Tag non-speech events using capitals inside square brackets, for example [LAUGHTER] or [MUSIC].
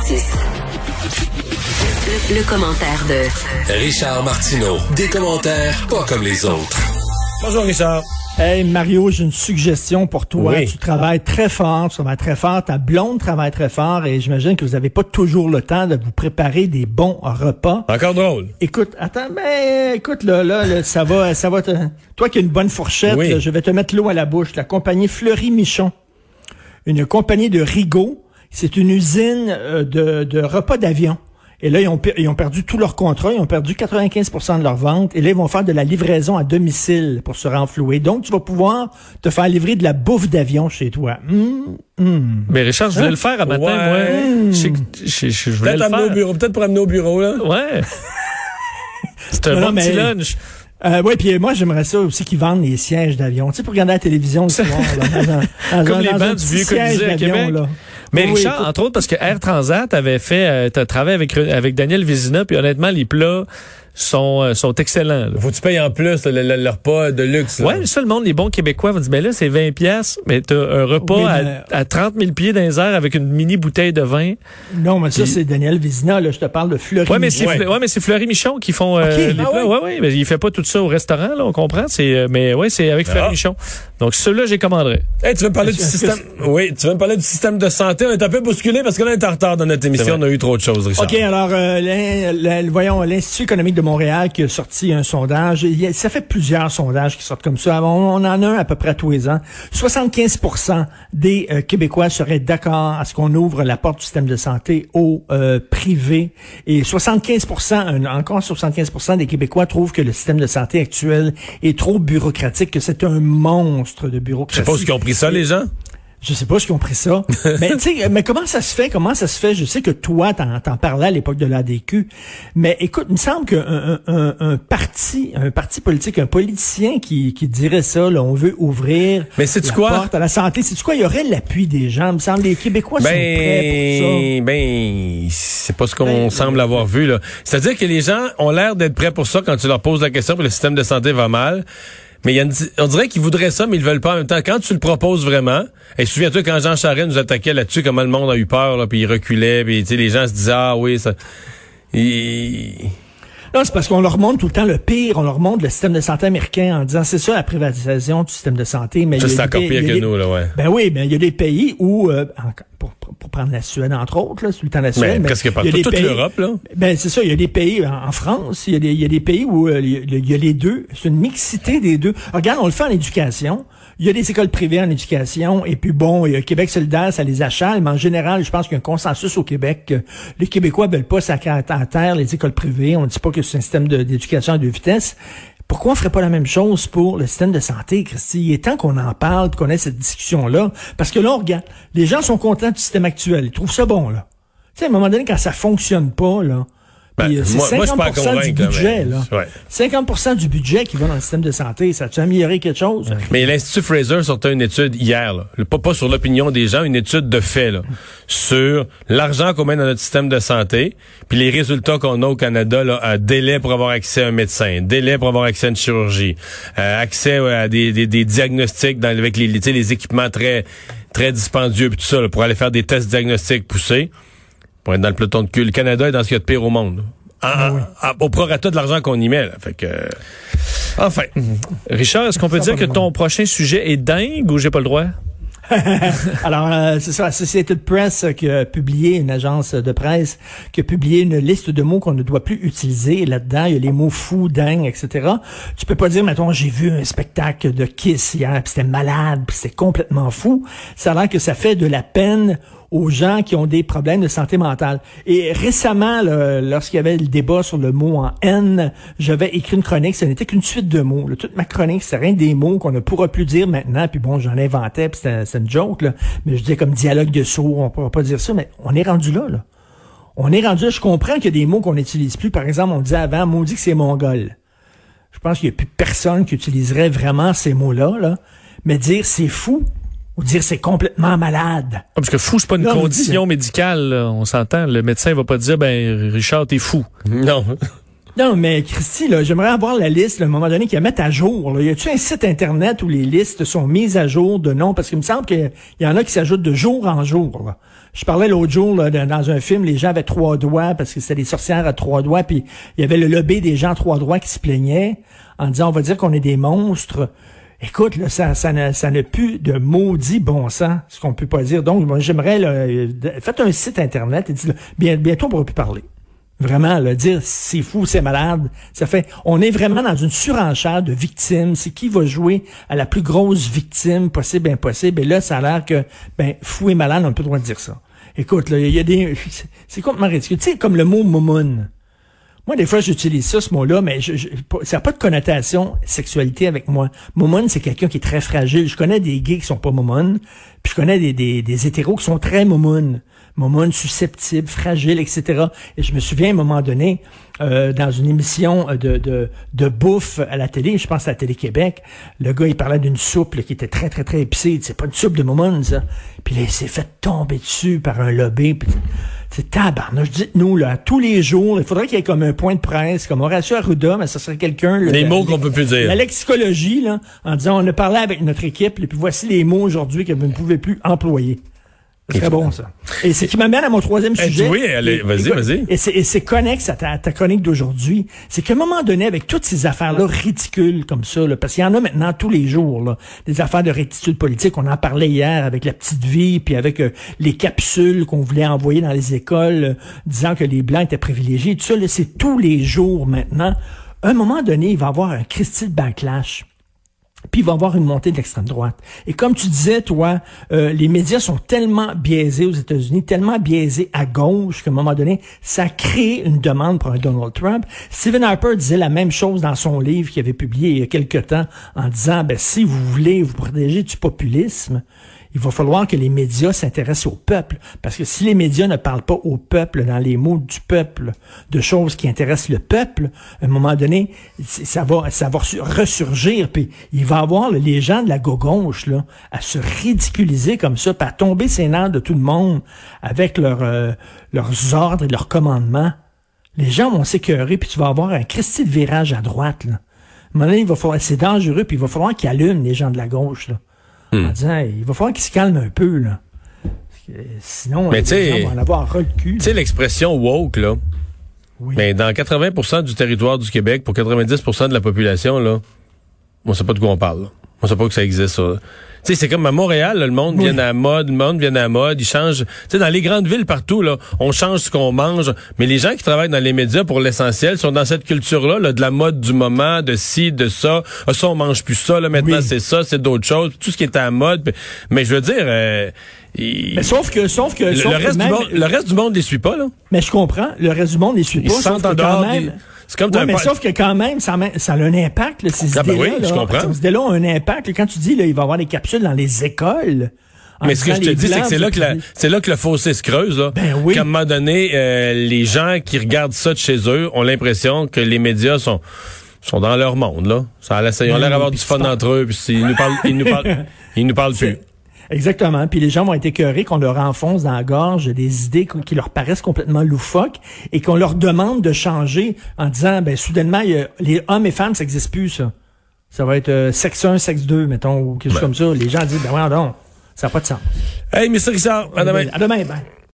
56. Le, le commentaire de Richard Martineau. Des commentaires pas comme les autres. Bonjour Richard. Hey Mario, j'ai une suggestion pour toi. Oui. Tu travailles très fort, tu travailles très fort, ta blonde travaille très fort et j'imagine que vous n'avez pas toujours le temps de vous préparer des bons repas. Encore drôle. Écoute, attends, mais écoute là, là, là, ça va, ça va. Te... Toi qui as une bonne fourchette, Oui. là, je vais te mettre l'eau à la bouche. La compagnie Fleury Michon, une compagnie de Rigaud, c'est une usine euh, de, de repas d'avion. Et là, ils ont, ils ont perdu tout leur contrat, ils ont perdu 95% de leur vente. Et là, ils vont faire de la livraison à domicile pour se renflouer. Donc, tu vas pouvoir te faire livrer de la bouffe d'avion chez toi. Hum, hum. Mais Richard, je voulais le faire à matin, Ouais. moi. Je, que- je, je- je voulais Peut-être amener au faire. bureau, peut-être pour amener au bureau, là. Ouais. [LAUGHS] C'est un Non, bon non, petit mais- lunch. Euh, ouais, puis moi j'aimerais ça aussi qu'ils vendent les sièges d'avion. Tu sais, pour regarder la télévision le [LAUGHS] soir. là, dans un- dans Comme un- les bancs du vieux Colisée à d'avion, Québec. là. Mais Oui, Richard, écoute, entre autres, parce que Air Transat avait fait, euh, t'as travaillé avec, avec Daniel Vézina, puis honnêtement, les plats sont, euh, sont excellents. là. Faut que tu payes en plus le, le- le repas de luxe. là. Ouais, mais ça, le monde, les bons Québécois vont dire, mais là, c'est 20 pièces, mais t'as un repas Oui, à, mais- à 30 000 pieds dans les airs avec une mini bouteille de vin. Non, mais ça, c'est Daniel Vizina, là. Je te parle de Fleury. Ouais, mais c'est, Ouais. Mais c'est Fleury Michon qui font euh, Ok, les ah plats. ouais. Ouais, ouais, mais il fait pas tout ça au restaurant, là, on comprend. C'est, euh, mais ouais, c'est avec Fleury Ah. Michon. Donc, ceux-là, j'ai commanderai. Hey, tu veux me parler du système? Oui, tu veux me parler du système de santé? On est un peu bousculé parce que là, on est en retard dans notre émission. On a eu trop de choses, Richard. OK, alors, euh, l'in- l'in- voyons, l'Institut économique de Montréal qui a sorti un sondage. Ça fait plusieurs sondages qui sortent comme ça. On, en a un à peu près tous les ans. 75% des euh, Québécois seraient d'accord à ce qu'on ouvre la porte du système de santé au euh, privé. Et 75 un- encore 75 des Québécois trouvent que le système de santé actuel est trop bureaucratique, que c'est un monstre de Je bureaucratie. sais pas où ils ont pris ça, les gens? Je sais pas ce qu'ils ont pris ça. [LAUGHS] mais tu sais, mais comment ça se fait? Comment ça se fait? Je sais que toi, t'en, t'en parlais à l'époque de l'ADQ. Mais écoute, il me semble qu'un un, un, parti, un parti politique, un politicien qui, qui dirait ça, là, on veut ouvrir Mais la quoi? porte à la santé. C'est quoi? Il y aurait l'appui des gens. Il me semble les Québécois sont prêts pour ça. Ben, ben, c'est pas ce qu'on Ben, semble avoir vu, là. C'est-à-dire que les gens ont l'air d'être prêts pour ça quand tu leur poses la question que le système de santé va mal. Mais il y a une- on dirait qu'ils voudraient ça, mais ils le veulent pas en même temps. Quand tu le proposes vraiment, et souviens-toi quand Jean Charest nous attaquait là-dessus, comment le monde a eu peur, là, puis il reculait, puis tu sais, les gens se disaient ah oui, ça. Il- Non, c'est parce qu'on leur montre tout le temps le pire. On leur montre le système de santé américain en disant c'est ça la privatisation du système de santé. Mais Ça, c'est encore pire que nous, là, ouais. Ben oui, mais il y a des pays où, euh, pour- pour prendre la Suède entre autres, là, le temps la Suède. Ben, mais presque partout, toute l'Europe, là. Ben c'est ça, il y a des pays en, en France, il y, a des, il y a des pays où euh, il y a- les deux, c'est une mixité des deux. Regarde, on le fait en éducation. Il y a des écoles privées en éducation, et puis bon, il y a Québec solidaire, ça les achale, mais en général, je pense qu'il y a un consensus au Québec que les Québécois veulent pas sacrer à terre les écoles privées. On ne dit pas que c'est un système d'éducation à deux vitesses. Pourquoi on ferait pas la même chose pour le système de santé, Christy? Il est temps qu'on en parle, qu'on ait cette discussion-là. Parce que là, on regarde, les gens sont contents du système actuel. Ils trouvent ça bon, là. Tu sais, à un moment donné, quand ça fonctionne pas, là, Ben, euh, c'est moi- moi, je 50 du budget, là. ouais. 50 du budget qui va dans le système de santé, ça a-tu amélioré quelque chose? Mais l'Institut Fraser sortait une étude hier, là, pas, pas sur l'opinion des gens, une étude de fait là, sur l'argent qu'on met dans notre système de santé, puis les résultats qu'on a au Canada, là, à délai pour avoir accès à un médecin, délai pour avoir accès à une chirurgie, euh, accès à des, des, des diagnostics dans, avec les, les, équipements très très dispendieux, puis tout ça, là, pour aller faire des tests diagnostiques poussés, pour être dans le peloton de cul. Le Canada est dans ce qu'il y a de pire au monde. En- en- en- au prorata de l'argent qu'on y met. Là. Fait que, euh, enfin. Richard, est-ce qu'on peut dire que de ton prochain sujet est dingue ou j'ai pas le droit? [LAUGHS] Alors, euh, c'est ça, Associated Press euh, qui a publié, une agence de presse, qui a publié une liste de mots qu'on ne doit plus utiliser. Là-dedans, il y a les mots fou, dingue, etc. Tu peux pas dire, mettons, j'ai vu un spectacle de Kiss hier, puis c'était malade, puis c'était complètement fou. Ça a l'air que ça fait de la peine aux gens qui ont des problèmes de santé mentale. Et récemment, lorsqu'il y avait le débat sur le mot en N, j'avais écrit une chronique, ce n'était qu'une suite de mots. Toute ma chronique, c'est rien des mots qu'on ne pourra plus dire maintenant. Puis bon, j'en inventais, puis c'est une joke, là. mais je disais comme dialogue de sourds, on pourra pas dire ça, mais on est rendu là. là. On est rendu là, je comprends qu'il y a des mots qu'on n'utilise plus. Par exemple, on disait avant, maudit que c'est mongol. Je pense qu'il n'y a plus personne qui utiliserait vraiment ces mots-là, là. mais dire c'est fou ou dire c'est complètement malade. Ah, parce que fou, c'est pas une Non, condition médicale, là, on s'entend. Le médecin va pas dire, ben, Richard, t'es fou. [LAUGHS] Non. Non, mais Christy, là, j'aimerais avoir la liste, là, à un moment donné, qu'elle mette à jour. Là. Y a-tu un site Internet où les listes sont mises à jour de noms? Parce qu'il me semble qu'il y en a qui s'ajoutent de jour en jour. Là. Je parlais l'autre jour là, dans un film, les gens avaient trois doigts parce que c'était des sorcières à trois doigts, puis il y avait le lobby des gens à trois doigts qui se plaignaient en disant on va dire qu'on est des monstres. Écoute, là, ça, ça n'a ça plus de maudit bon sens, ce qu'on peut pas dire. Donc, moi, j'aimerais, euh, faites un site internet et dites, bien, bientôt on pourra plus parler. Vraiment, le dire c'est fou, c'est malade, ça fait, on est vraiment dans une surenchère de victimes. C'est qui va jouer à la plus grosse victime possible, impossible? Et là, ça a l'air que, ben, fou et malade, on peut pas dire ça. Écoute, là, il y a des, [LAUGHS] c'est complètement ridicule. Tu sais, comme le mot momoun. Moi, des fois, j'utilise ça, ce mot-là, mais ça n'a pas de connotation sexualité avec moi. Momon, c'est quelqu'un qui est très fragile. Je connais des gays qui sont pas momon, puis je connais des, des, hétéros qui sont très momon. Momon, susceptible, fragile, etc. Et je me souviens, à un moment donné, euh, dans une émission de, de, bouffe à la télé, je pense à la Télé-Québec, le gars, il parlait d'une soupe qui était très, très, très épicée. C'est pas une soupe de momon, ça. Puis là, il s'est fait tomber dessus par un lobby. C'est tabarnouche. Dites-nous, là, tous les jours, il faudrait qu'il y ait comme un point de presse, comme Horacio Arruda, mais ça serait quelqu'un... Les mots qu'on peut plus dire. La lexicologie, là, en disant, on a parlé avec notre équipe, et puis voici les mots aujourd'hui que vous ne pouvez plus employer. C'est très bon, ça. Et c'est qui m'amène à mon troisième eh, sujet. Oui, allez, vas-y, vas-y. Et c'est connexe à ta, ta chronique d'aujourd'hui. C'est qu'à un moment donné, avec toutes ces affaires-là ridicules comme ça, là, parce qu'il y en a maintenant tous les jours, là, des affaires de rectitude politique. On en parlait hier avec la petite vie, puis avec euh, les capsules qu'on voulait envoyer dans les écoles, euh, disant que les Blancs étaient privilégiés. Tout ça, c'est tous les jours maintenant. À un moment donné, il va y avoir un Christy backlash puis il va y avoir une montée de l'extrême droite. Et comme tu disais, toi, euh, les médias sont tellement biaisés aux États-Unis, tellement biaisés à gauche qu'à un moment donné, ça crée une demande pour un Donald Trump. Stephen Harper disait la même chose dans son livre qu'il avait publié il y a quelque temps en disant, ben, si vous voulez vous protéger du populisme, il va falloir que les médias s'intéressent au peuple. Parce que si les médias ne parlent pas au peuple, dans les mots du peuple, de choses qui intéressent le peuple, à un moment donné, ça va, ça va ressurgir. Puis il va avoir les gens de la gauche là, à se ridiculiser comme ça, puis à tomber ses nerfs de tout le monde avec euh, leurs ordres et leurs commandements. Les gens vont s'écœurer, puis tu vas avoir un Christi de virage à droite. Là. À il va falloir, c'est dangereux, puis il va falloir qu'ils allument les gens de la gauche. Là. Hmm. il va falloir qu'il se calme un peu, là. Sinon, mais euh, on va en avoir ras le cul. Tu sais, l'expression woke, là. Mais dans 80% du territoire du Québec, pour 90% de la population, là, on sait pas de quoi on parle. On sait pas que ça existe, ça. Tu sais, c'est comme à Montréal, le monde vient à la mode, le monde vient à la mode, ils changent. Tu sais, dans les grandes villes partout, là, on change ce qu'on mange. Mais les gens qui travaillent dans les médias, pour l'essentiel, sont dans cette culture-là, là, de la mode du moment, de ci, de ça. Ah, ça, on mange plus ça, là, maintenant, c'est ça, c'est d'autres choses. Tout ce qui est à la mode. Mais je veux dire... Euh, mais sauf que, sauf que, le, reste du monde, le reste du monde les suit pas là. Mais je comprends, le reste du monde les suit pas. Ils dehors. Même, c'est comme ouais, mais sauf que quand même, ça, ça a un impact, là, ces ah ben idées-là. oui, je comprends. Ces idées-là ont un impact. Quand tu dis, là, il va y avoir des capsules dans les écoles. Mais ce que je te dis, c'est que c'est là que c'est là que le fossé se creuse, là. Ben oui. Qu'à un moment donné, euh, les gens qui regardent ça de chez eux ont l'impression que les médias sont sont dans leur monde, là. Ça, ils ont l'air d'avoir du fun entre eux, puis ils nous parlent, ils nous parlent, [LAUGHS] ils nous parlent plus. Exactement. Puis les gens vont être écœurés qu'on leur enfonce dans la gorge des idées qui leur paraissent complètement loufoques et qu'on leur demande de changer en disant, ben soudainement, les hommes et femmes, ça n'existe plus, ça. Ça va être euh, sexe 1, sexe 2, mettons, ou quelque chose comme ça. Les gens disent, ben ouais, non, ça n'a pas de sens. Hey, Mr. Richard, à demain. À demain, ben.